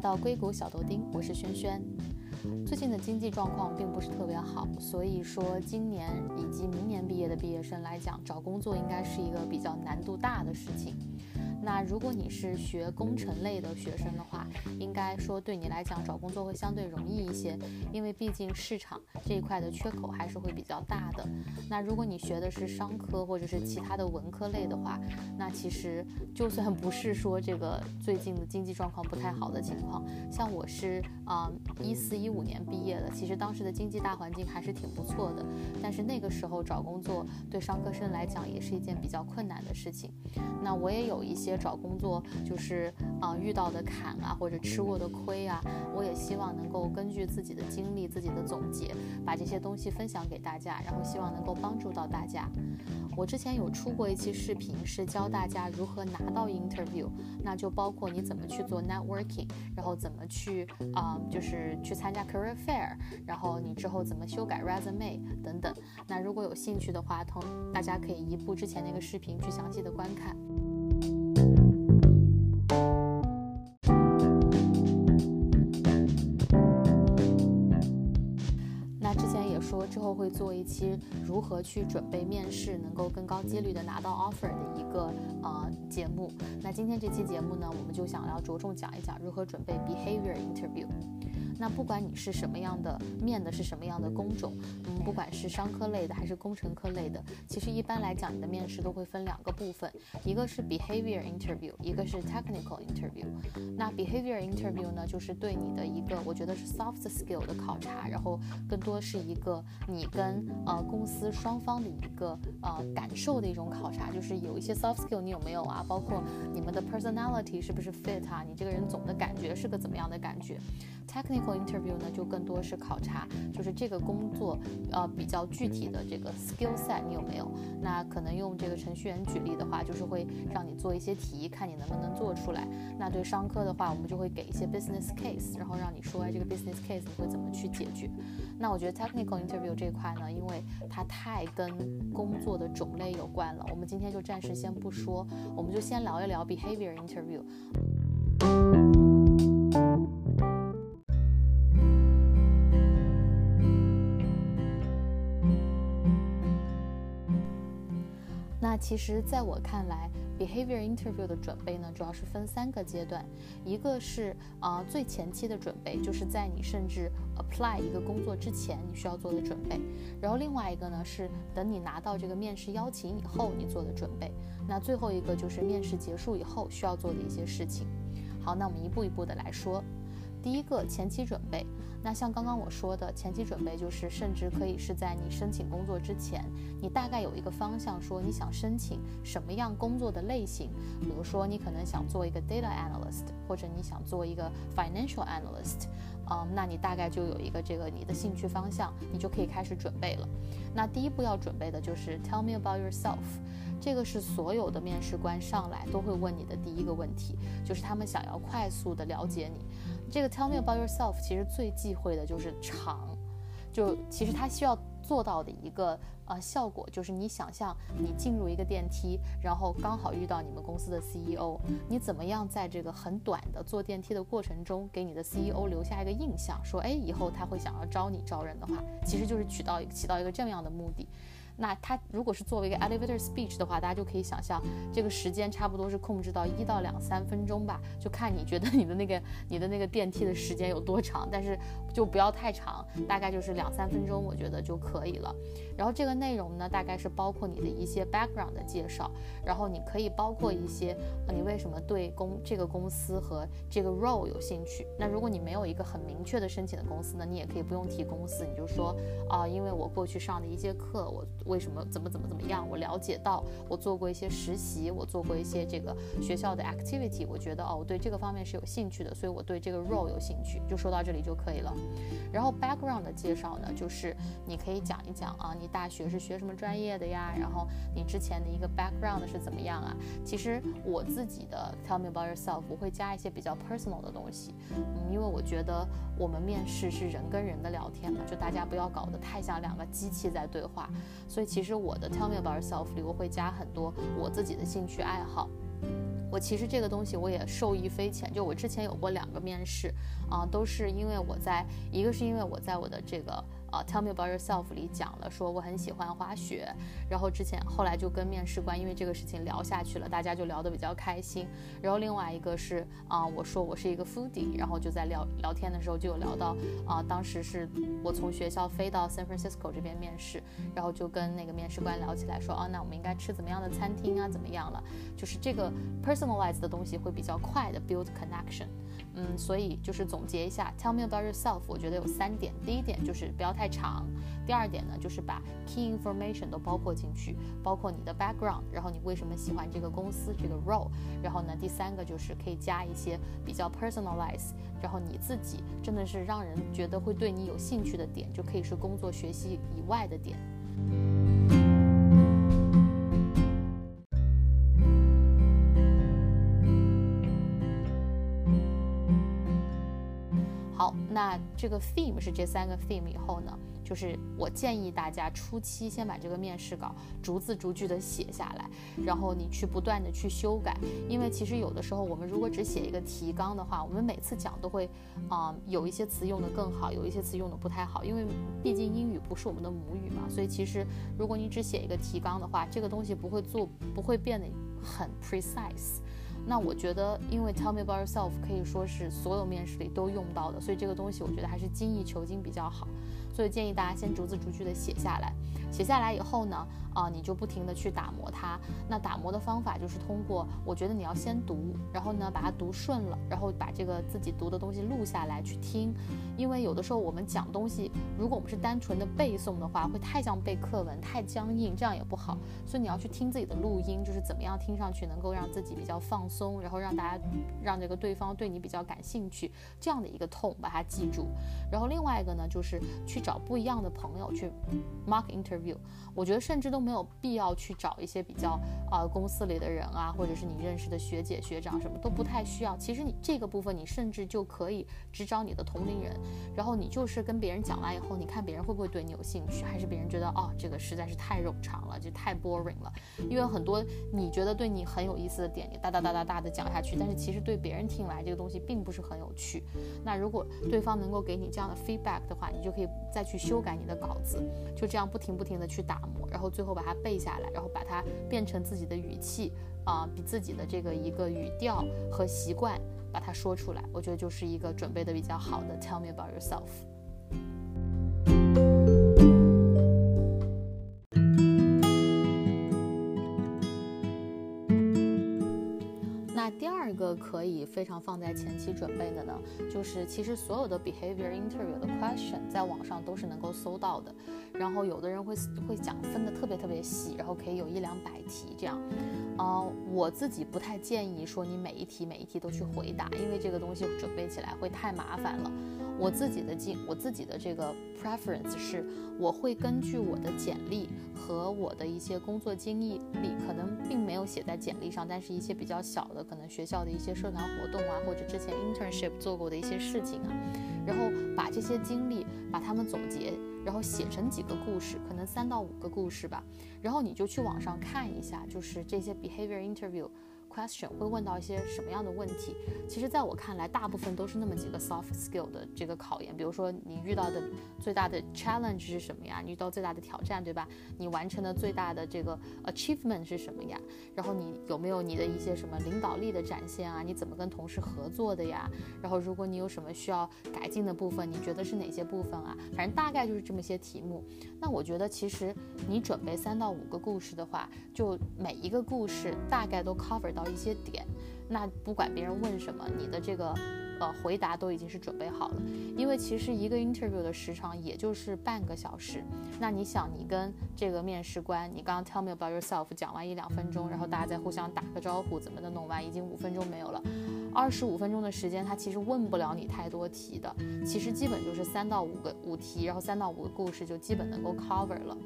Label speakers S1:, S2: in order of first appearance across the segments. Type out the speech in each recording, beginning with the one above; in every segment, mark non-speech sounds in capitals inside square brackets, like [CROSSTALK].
S1: 到硅谷小豆丁，我是轩轩。最近的经济状况并不是特别好，所以说今年以及明年毕业的毕业生来讲，找工作应该是一个比较难度大的事情。那如果你是学工程类的学生的话，应该说对你来讲找工作会相对容易一些，因为毕竟市场这一块的缺口还是会比较大的。那如果你学的是商科或者是其他的文科类的话，那其实就算不是说这个最近的经济状况不太好的情况，像我是啊一四一五年毕业的，其实当时的经济大环境还是挺不错的。但是那个时候找工作对商科生来讲也是一件比较困难的事情。那我也有一些。找工作就是啊遇到的坎啊，或者吃过的亏啊，我也希望能够根据自己的经历、自己的总结，把这些东西分享给大家，然后希望能够帮助到大家。我之前有出过一期视频，是教大家如何拿到 interview，那就包括你怎么去做 networking，然后怎么去啊就是去参加 career fair，然后你之后怎么修改 resume 等等。那如果有兴趣的话，同大家可以移步之前那个视频去详细的观看。之后会做一期如何去准备面试，能够更高几率的拿到 offer 的一个呃节目。那今天这期节目呢，我们就想要着重讲一讲如何准备 behavior interview。那不管你是什么样的面的是什么样的工种，嗯，不管是商科类的还是工程科类的，其实一般来讲，你的面试都会分两个部分，一个是 behavior interview，一个是 technical interview。那 behavior interview 呢，就是对你的一个，我觉得是 soft skill 的考察，然后更多是一个你跟呃公司双方的一个呃感受的一种考察，就是有一些 soft skill 你有没有啊？包括你们的 personality 是不是 fit 啊？你这个人总的感觉是个怎么样的感觉？technical interview 呢，就更多是考察，就是这个工作，呃，比较具体的这个 skill set 你有没有？那可能用这个程序员举例的话，就是会让你做一些题，看你能不能做出来。那对商科的话，我们就会给一些 business case，然后让你说，这个 business case 你会怎么去解决？那我觉得 technical interview 这块呢，因为它太跟工作的种类有关了，我们今天就暂时先不说，我们就先聊一聊 behavior interview。其实，在我看来，behavior interview 的准备呢，主要是分三个阶段。一个是啊，最前期的准备，就是在你甚至 apply 一个工作之前，你需要做的准备。然后另外一个呢，是等你拿到这个面试邀请以后，你做的准备。那最后一个就是面试结束以后需要做的一些事情。好，那我们一步一步的来说。第一个前期准备，那像刚刚我说的前期准备，就是甚至可以是在你申请工作之前，你大概有一个方向，说你想申请什么样工作的类型。比如说你可能想做一个 data analyst，或者你想做一个 financial analyst，嗯，那你大概就有一个这个你的兴趣方向，你就可以开始准备了。那第一步要准备的就是 tell me about yourself。这个是所有的面试官上来都会问你的第一个问题，就是他们想要快速的了解你。这个 tell me about yourself 其实最忌讳的就是长，就其实他需要做到的一个呃效果，就是你想象你进入一个电梯，然后刚好遇到你们公司的 CEO，你怎么样在这个很短的坐电梯的过程中，给你的 CEO 留下一个印象，说哎以后他会想要招你招人的话，其实就是起到起到一个这样的目的。那它如果是作为一个 elevator speech 的话，大家就可以想象这个时间差不多是控制到一到两三分钟吧，就看你觉得你的那个你的那个电梯的时间有多长，但是就不要太长，大概就是两三分钟，我觉得就可以了。然后这个内容呢，大概是包括你的一些 background 的介绍，然后你可以包括一些你为什么对公这个公司和这个 role 有兴趣。那如果你没有一个很明确的申请的公司呢，你也可以不用提公司，你就说啊，因为我过去上的一些课，我。为什么怎么怎么怎么样？我了解到，我做过一些实习，我做过一些这个学校的 activity，我觉得哦，我对这个方面是有兴趣的，所以我对这个 role 有兴趣，就说到这里就可以了。然后 background 的介绍呢，就是你可以讲一讲啊，你大学是学什么专业的呀？然后你之前的一个 background 是怎么样啊？其实我自己的 tell me about yourself，我会加一些比较 personal 的东西，嗯，因为我觉得我们面试是人跟人的聊天嘛，就大家不要搞得太像两个机器在对话，所以。其实我的 Tell me about yourself 里我会加很多我自己的兴趣爱好。我其实这个东西我也受益匪浅，就我之前有过两个面试，啊，都是因为我在一个是因为我在我的这个。啊，Tell me about yourself 里讲了，说我很喜欢滑雪，然后之前后来就跟面试官因为这个事情聊下去了，大家就聊得比较开心。然后另外一个是啊，我说我是一个 foodie，然后就在聊聊天的时候就有聊到啊，当时是我从学校飞到 San Francisco 这边面试，然后就跟那个面试官聊起来，说啊，那我们应该吃怎么样的餐厅啊，怎么样了？就是这个 personalized 的东西会比较快的 build connection。嗯，所以就是总结一下，Tell me about yourself。我觉得有三点，第一点就是不要太长，第二点呢就是把 key information 都包括进去，包括你的 background，然后你为什么喜欢这个公司这个 role，然后呢第三个就是可以加一些比较 personalize，然后你自己真的是让人觉得会对你有兴趣的点，就可以是工作学习以外的点。那这个 theme 是这三个 theme 以后呢，就是我建议大家初期先把这个面试稿逐字逐句的写下来，然后你去不断的去修改，因为其实有的时候我们如果只写一个提纲的话，我们每次讲都会，啊，有一些词用的更好，有一些词用的不太好，因为毕竟英语不是我们的母语嘛，所以其实如果你只写一个提纲的话，这个东西不会做，不会变得很 precise。那我觉得，因为 Tell me about yourself 可以说是所有面试里都用到的，所以这个东西我觉得还是精益求精比较好。所以建议大家先逐字逐句的写下来。写下来以后呢，啊，你就不停的去打磨它。那打磨的方法就是通过，我觉得你要先读，然后呢把它读顺了，然后把这个自己读的东西录下来去听。因为有的时候我们讲东西，如果我们是单纯的背诵的话，会太像背课文，太僵硬，这样也不好。所以你要去听自己的录音，就是怎么样听上去能够让自己比较放松，然后让大家让这个对方对你比较感兴趣，这样的一个痛把它记住。然后另外一个呢，就是去找不一样的朋友去，mark interview。我觉得甚至都没有必要去找一些比较啊公司里的人啊，或者是你认识的学姐学长，什么都不太需要。其实你这个部分，你甚至就可以只找你的同龄人，然后你就是跟别人讲完以后，你看别人会不会对你有兴趣，还是别人觉得哦这个实在是太冗长了，就太 boring 了。因为很多你觉得对你很有意思的点，你哒哒哒哒哒的讲下去，但是其实对别人听来这个东西并不是很有趣。那如果对方能够给你这样的 feedback 的话，你就可以再去修改你的稿子，就这样不停不停。停的去打磨，然后最后把它背下来，然后把它变成自己的语气啊，比自己的这个一个语调和习惯把它说出来，我觉得就是一个准备的比较好的。Tell me about yourself。那第二个可以非常放在前期准备的呢，就是其实所有的 behavior interview 的 question 在网上都是能够搜到的，然后有的人会会讲分的特别特别细，然后可以有一两百题这样，啊，我自己不太建议说你每一题每一题都去回答，因为这个东西准备起来会太麻烦了。我自己的经，我自己的这个 preference 是，我会根据我的简历和我的一些工作经历里，可能并没有写在简历上，但是一些比较小的，可能学校的一些社团活动啊，或者之前 internship 做过的一些事情啊，然后把这些经历，把它们总结，然后写成几个故事，可能三到五个故事吧，然后你就去网上看一下，就是这些 behavior interview。Question 会问到一些什么样的问题？其实，在我看来，大部分都是那么几个 soft skill 的这个考验。比如说，你遇到的最大的 challenge 是什么呀？你遇到最大的挑战，对吧？你完成的最大的这个 achievement 是什么呀？然后你有没有你的一些什么领导力的展现啊？你怎么跟同事合作的呀？然后，如果你有什么需要改进的部分，你觉得是哪些部分啊？反正大概就是这么些题目。那我觉得，其实你准备三到五个故事的话，就每一个故事大概都 cover 到。到一些点，那不管别人问什么，你的这个呃回答都已经是准备好了。因为其实一个 interview 的时长也就是半个小时。那你想，你跟这个面试官，你刚刚 tell me about yourself 讲完一两分钟，然后大家再互相打个招呼，怎么的弄完，已经五分钟没有了。二十五分钟的时间，他其实问不了你太多题的。其实基本就是三到五个五题，然后三到五个故事就基本能够 cover 了。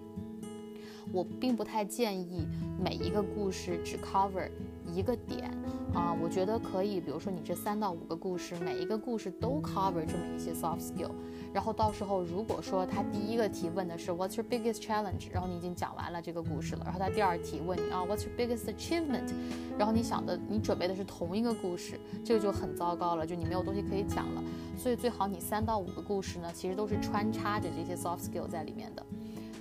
S1: 我并不太建议每一个故事只 cover 一个点。啊，我觉得可以，比如说你这三到五个故事，每一个故事都 cover 这么一些 soft skill，然后到时候如果说他第一个提问的是 What's your biggest challenge，然后你已经讲完了这个故事了，然后他第二题问你啊 What's your biggest achievement，然后你想的你准备的是同一个故事，这个就很糟糕了，就你没有东西可以讲了，所以最好你三到五个故事呢，其实都是穿插着这些 soft skill 在里面的，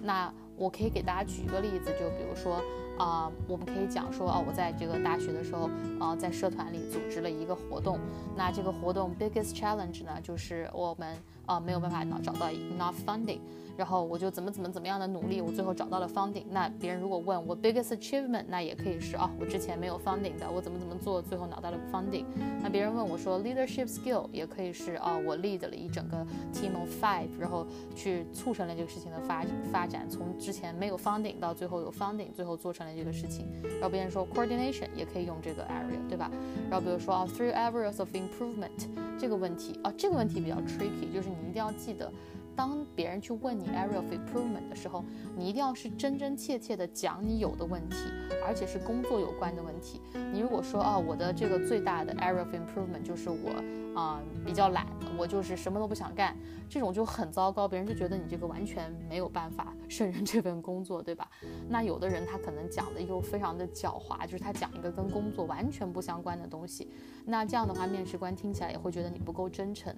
S1: 那。我可以给大家举一个例子，就比如说，啊，我们可以讲说，哦，我在这个大学的时候，啊，在社团里组织了一个活动，那这个活动 biggest challenge 呢，就是我们，啊，没有办法找到 enough funding。然后我就怎么怎么怎么样的努力，我最后找到了 funding。那别人如果问我 biggest achievement，那也可以是啊，我之前没有 funding 的，我怎么怎么做，最后拿到了 funding。那别人问我说 leadership skill，也可以是啊，我 lead 了一整个 team of five，然后去促成了这个事情的发发展，从之前没有 funding 到最后有 funding，最后做成了这个事情。然后别人说 coordination，也可以用这个 area，对吧？然后比如说啊，three areas of improvement 这个问题啊，这个问题比较 tricky，就是你一定要记得。当别人去问你 area of improvement 的时候，你一定要是真真切切的讲你有的问题，而且是工作有关的问题。你如果说啊，我的这个最大的 area of improvement 就是我啊比较懒，我就是什么都不想干，这种就很糟糕，别人就觉得你这个完全没有办法胜任这份工作，对吧？[LAUGHS] 那有的人他可能讲的又非常的狡猾，就是他讲一个跟工作完全不相关的东西，那这样的话，面试官听起来也会觉得你不够真诚。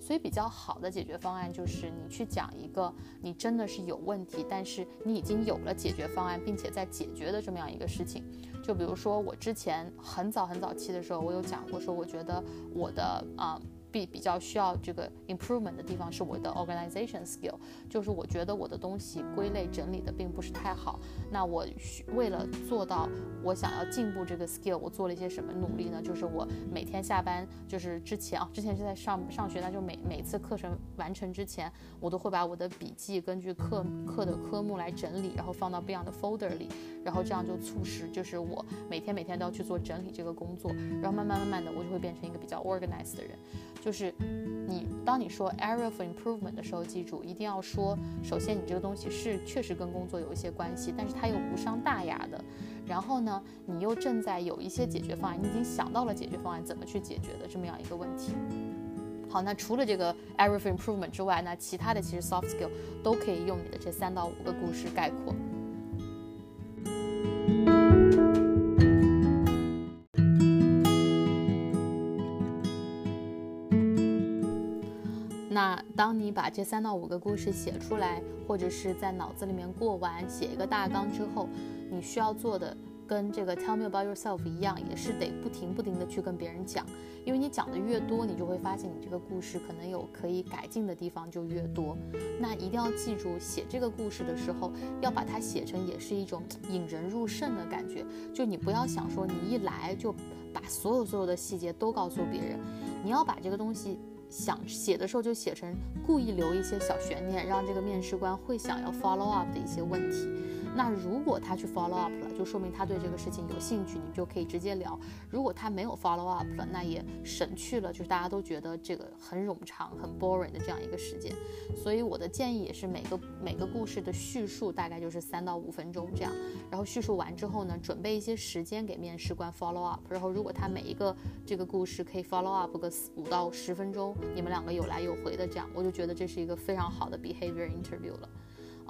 S1: 所以比较好的解决方案就是你去讲一个你真的是有问题，但是你已经有了解决方案，并且在解决的这么样一个事情。就比如说我之前很早很早期的时候，我有讲过说，我觉得我的啊。比比较需要这个 improvement 的地方是我的 organization skill，就是我觉得我的东西归类整理的并不是太好。那我为了做到我想要进步这个 skill，我做了一些什么努力呢？就是我每天下班，就是之前啊，之前是在上上学，那就每每次课程完成之前，我都会把我的笔记根据课课的科目来整理，然后放到不一样的 folder 里，然后这样就促使就是我每天每天都要去做整理这个工作，然后慢慢慢慢的我就会变成一个比较 organized 的人。就是你，当你说 area for improvement 的时候，记住一定要说，首先你这个东西是确实跟工作有一些关系，但是它又无伤大雅的。然后呢，你又正在有一些解决方案，你已经想到了解决方案怎么去解决的这么样一个问题。好，那除了这个 area for improvement 之外，那其他的其实 soft skill 都可以用你的这三到五个故事概括。当你把这三到五个故事写出来，或者是在脑子里面过完，写一个大纲之后，你需要做的跟这个 Tell me about yourself 一样，也是得不停不停的去跟别人讲，因为你讲的越多，你就会发现你这个故事可能有可以改进的地方就越多。那一定要记住，写这个故事的时候，要把它写成也是一种引人入胜的感觉，就你不要想说你一来就把所有所有的细节都告诉别人，你要把这个东西。想写的时候就写成故意留一些小悬念，让这个面试官会想要 follow up 的一些问题。那如果他去 follow up 了，就说明他对这个事情有兴趣，你们就可以直接聊。如果他没有 follow up 了，那也省去了就是大家都觉得这个很冗长、很 boring 的这样一个时间。所以我的建议也是每个每个故事的叙述大概就是三到五分钟这样。然后叙述完之后呢，准备一些时间给面试官 follow up。然后如果他每一个这个故事可以 follow up 个五到十分钟，你们两个有来有回的这样，我就觉得这是一个非常好的 behavior interview 了。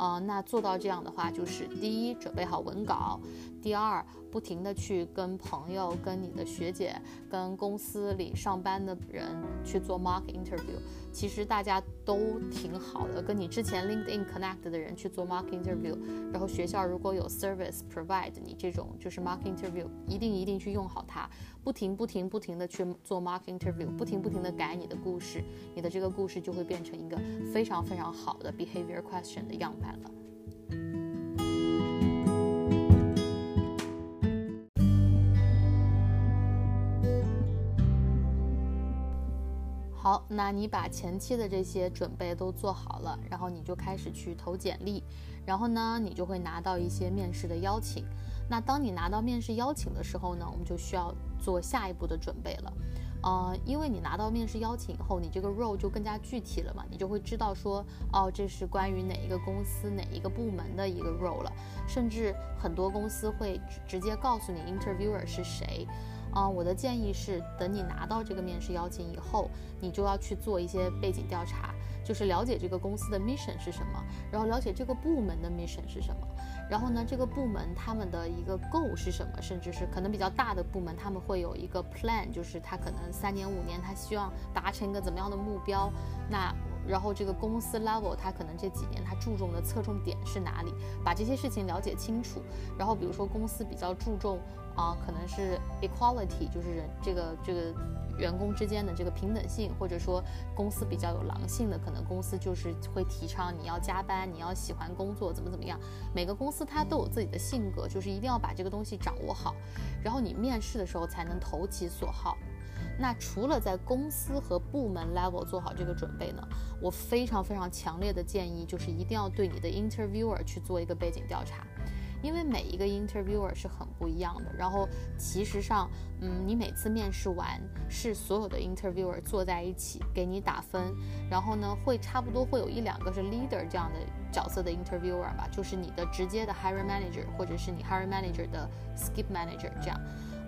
S1: 呃，那做到这样的话，就是第一，准备好文稿；第二，不停的去跟朋友、跟你的学姐、跟公司里上班的人去做 mock interview。其实大家都挺好的，跟你之前 LinkedIn Connect 的人去做 mock interview，然后学校如果有 service provide 你这种就是 mock interview，一定一定去用好它，不停不停不停的去做 mock interview，不停不停的改你的故事，你的这个故事就会变成一个非常非常好的 behavior question 的样板了。好，那你把前期的这些准备都做好了，然后你就开始去投简历，然后呢，你就会拿到一些面试的邀请。那当你拿到面试邀请的时候呢，我们就需要做下一步的准备了。呃，因为你拿到面试邀请以后，你这个 role 就更加具体了嘛，你就会知道说，哦，这是关于哪一个公司、哪一个部门的一个 role 了。甚至很多公司会直接告诉你 interviewer 是谁。啊，我的建议是，等你拿到这个面试邀请以后，你就要去做一些背景调查，就是了解这个公司的 mission 是什么，然后了解这个部门的 mission 是什么。然后呢，这个部门他们的一个 goal 是什么？甚至是可能比较大的部门，他们会有一个 plan，就是他可能三年五年，他希望达成一个怎么样的目标。那然后这个公司 level，它可能这几年它注重的侧重点是哪里？把这些事情了解清楚。然后比如说公司比较注重啊，可能是 equality，就是人这个这个。员工之间的这个平等性，或者说公司比较有狼性的，可能公司就是会提倡你要加班，你要喜欢工作，怎么怎么样。每个公司它都有自己的性格，就是一定要把这个东西掌握好，然后你面试的时候才能投其所好。那除了在公司和部门 level 做好这个准备呢，我非常非常强烈的建议就是一定要对你的 interviewer 去做一个背景调查。因为每一个 interviewer 是很不一样的，然后其实上，嗯，你每次面试完是所有的 interviewer 坐在一起给你打分，然后呢，会差不多会有一两个是 leader 这样的角色的 interviewer 吧，就是你的直接的 hiring manager 或者是你 hiring manager 的 skip manager 这样。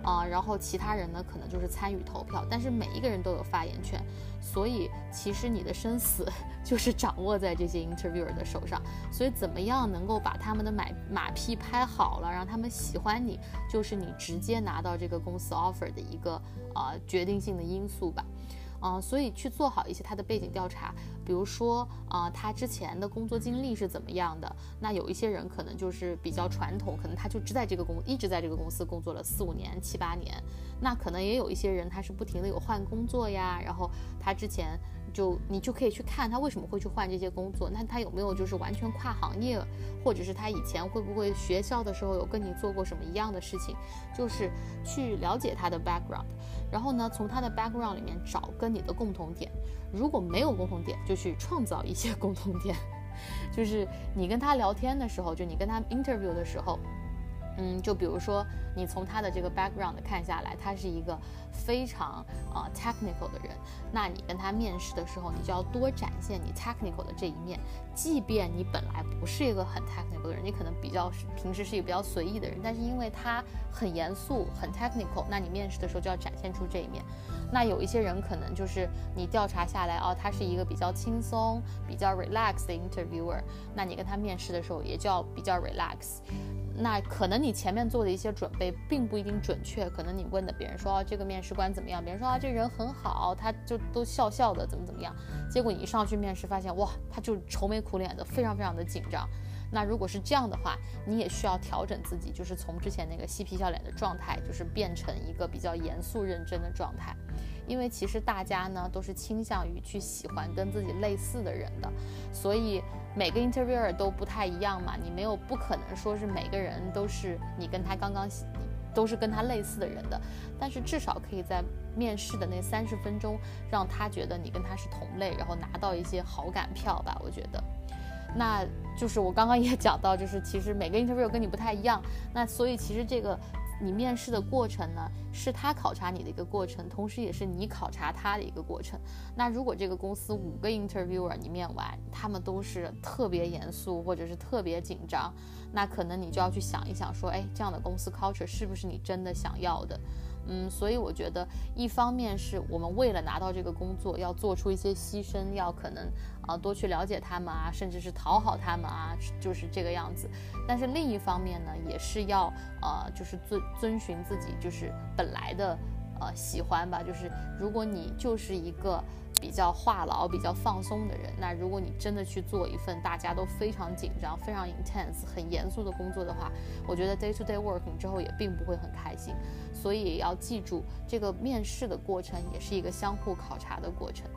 S1: 啊，然后其他人呢，可能就是参与投票，但是每一个人都有发言权，所以其实你的生死 [LAUGHS] 就是掌握在这些 interviewer 的手上。所以怎么样能够把他们的马马屁拍好了，让他们喜欢你，就是你直接拿到这个公司 offer 的一个啊决定性的因素吧。嗯，所以去做好一些他的背景调查，比如说啊，他之前的工作经历是怎么样的？那有一些人可能就是比较传统，可能他就只在这个公一直在这个公司工作了四五年、七八年。那可能也有一些人他是不停的有换工作呀，然后他之前。就你就可以去看他为什么会去换这些工作，那他有没有就是完全跨行业，或者是他以前会不会学校的时候有跟你做过什么一样的事情，就是去了解他的 background，然后呢从他的 background 里面找跟你的共同点，如果没有共同点，就去创造一些共同点，[LAUGHS] 就是你跟他聊天的时候，就你跟他 interview 的时候。嗯，就比如说，你从他的这个 background 看下来，他是一个非常啊 technical 的人。那你跟他面试的时候，你就要多展现你 technical 的这一面。即便你本来不是一个很 technical 的人，你可能比较平时是一个比较随意的人，但是因为他很严肃、很 technical，那你面试的时候就要展现出这一面。那有一些人可能就是你调查下来哦，他是一个比较轻松、比较 relax 的 interviewer，那你跟他面试的时候也就要比较 relax。那可能你前面做的一些准备并不一定准确，可能你问的别人说哦这个面试官怎么样，别人说啊这人很好，他就都笑笑的怎么怎么样，结果你一上去面试发现哇，他就愁眉苦脸的，非常非常的紧张。那如果是这样的话，你也需要调整自己，就是从之前那个嬉皮笑脸的状态，就是变成一个比较严肃认真的状态。因为其实大家呢都是倾向于去喜欢跟自己类似的人的，所以每个 interviewer 都不太一样嘛。你没有不可能说是每个人都是你跟他刚刚都是跟他类似的人的，但是至少可以在面试的那三十分钟让他觉得你跟他是同类，然后拿到一些好感票吧。我觉得。那就是我刚刚也讲到，就是其实每个 interview 跟你不太一样，那所以其实这个你面试的过程呢，是他考察你的一个过程，同时也是你考察他的一个过程。那如果这个公司五个 interviewer 你面完，他们都是特别严肃或者是特别紧张，那可能你就要去想一想，说，哎，这样的公司 culture 是不是你真的想要的？嗯，所以我觉得，一方面是我们为了拿到这个工作，要做出一些牺牲，要可能啊多去了解他们啊，甚至是讨好他们啊，就是这个样子。但是另一方面呢，也是要呃，就是遵遵循自己就是本来的呃喜欢吧。就是如果你就是一个。比较话痨、比较放松的人，那如果你真的去做一份大家都非常紧张、非常 intense、很严肃的工作的话，我觉得 day to day work 你之后也并不会很开心。所以要记住，这个面试的过程也是一个相互考察的过程。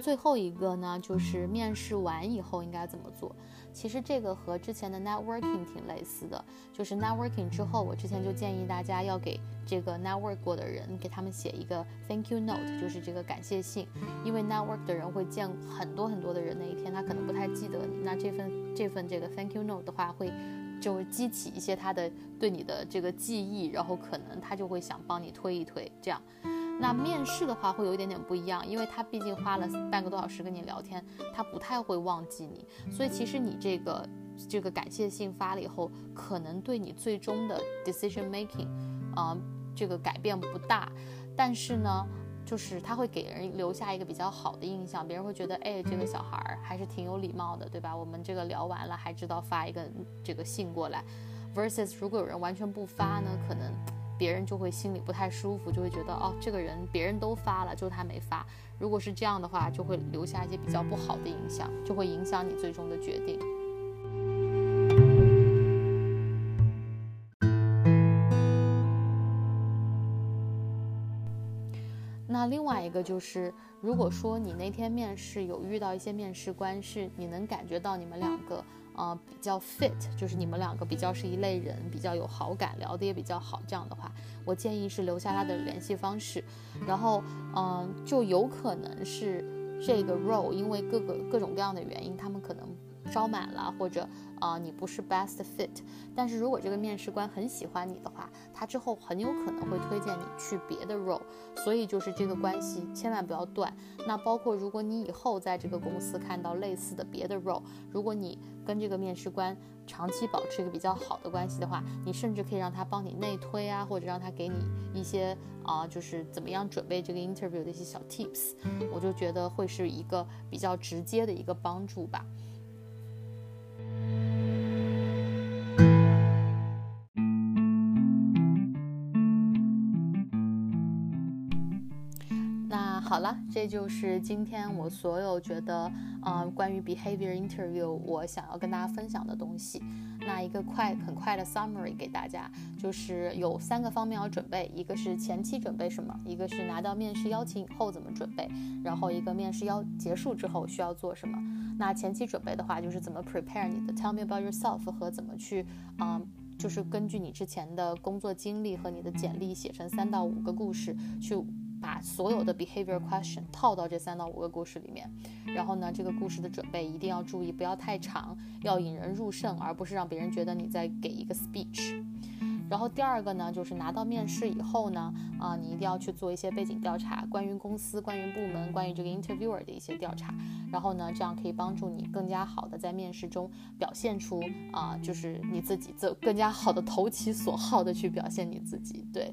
S1: 最后一个呢，就是面试完以后应该怎么做？其实这个和之前的 networking 挺类似的，就是 networking 之后，我之前就建议大家要给这个 network 过的人，给他们写一个 thank you note，就是这个感谢信，因为 network 的人会见很多很多的人，那一天他可能不太记得你，那这份这份这个 thank you note 的话，会就会激起一些他的对你的这个记忆，然后可能他就会想帮你推一推，这样。那面试的话会有一点点不一样，因为他毕竟花了半个多小时跟你聊天，他不太会忘记你，所以其实你这个这个感谢信发了以后，可能对你最终的 decision making，啊，这个改变不大，但是呢，就是他会给人留下一个比较好的印象，别人会觉得，哎，这个小孩还是挺有礼貌的，对吧？我们这个聊完了还知道发一个这个信过来，versus 如果有人完全不发呢，可能。别人就会心里不太舒服，就会觉得哦，这个人别人都发了，就他没发。如果是这样的话，就会留下一些比较不好的影响，就会影响你最终的决定。那另外一个就是，如果说你那天面试有遇到一些面试官，是你能感觉到你们两个。呃，比较 fit，就是你们两个比较是一类人，比较有好感，聊得也比较好。这样的话，我建议是留下他的联系方式，然后，嗯，就有可能是这个 role 因为各个各种各样的原因，他们可能。招满了，或者啊，你不是 best fit，但是如果这个面试官很喜欢你的话，他之后很有可能会推荐你去别的 role，所以就是这个关系千万不要断。那包括如果你以后在这个公司看到类似的别的 role，如果你跟这个面试官长期保持一个比较好的关系的话，你甚至可以让他帮你内推啊，或者让他给你一些啊，就是怎么样准备这个 interview 的一些小 tips，我就觉得会是一个比较直接的一个帮助吧。好了，这就是今天我所有觉得，呃，关于 behavior interview 我想要跟大家分享的东西。那一个快很快的 summary 给大家，就是有三个方面要准备，一个是前期准备什么，一个是拿到面试邀请以后怎么准备，然后一个面试邀结束之后需要做什么。那前期准备的话，就是怎么 prepare 你的 tell me about yourself 和怎么去，嗯，就是根据你之前的工作经历和你的简历写成三到五个故事去。把所有的 behavior question 套到这三到五个故事里面，然后呢，这个故事的准备一定要注意，不要太长，要引人入胜，而不是让别人觉得你在给一个 speech。然后第二个呢，就是拿到面试以后呢，啊，你一定要去做一些背景调查，关于公司、关于部门、关于这个 interviewer 的一些调查。然后呢，这样可以帮助你更加好的在面试中表现出啊，就是你自己，更更加好的投其所好的去表现你自己。对。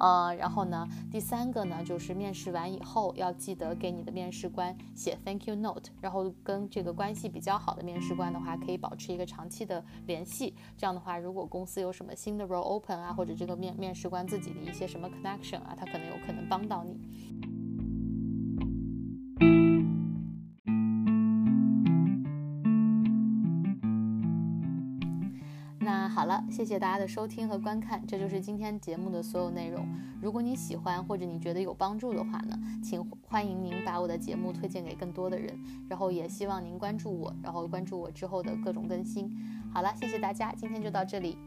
S1: 呃，然后呢，第三个呢，就是面试完以后要记得给你的面试官写 thank you note，然后跟这个关系比较好的面试官的话，可以保持一个长期的联系。这样的话，如果公司有什么新的 role open 啊，或者这个面面试官自己的一些什么 connection 啊，他可能有可能帮到你。谢谢大家的收听和观看，这就是今天节目的所有内容。如果你喜欢或者你觉得有帮助的话呢，请欢迎您把我的节目推荐给更多的人，然后也希望您关注我，然后关注我之后的各种更新。好了，谢谢大家，今天就到这里。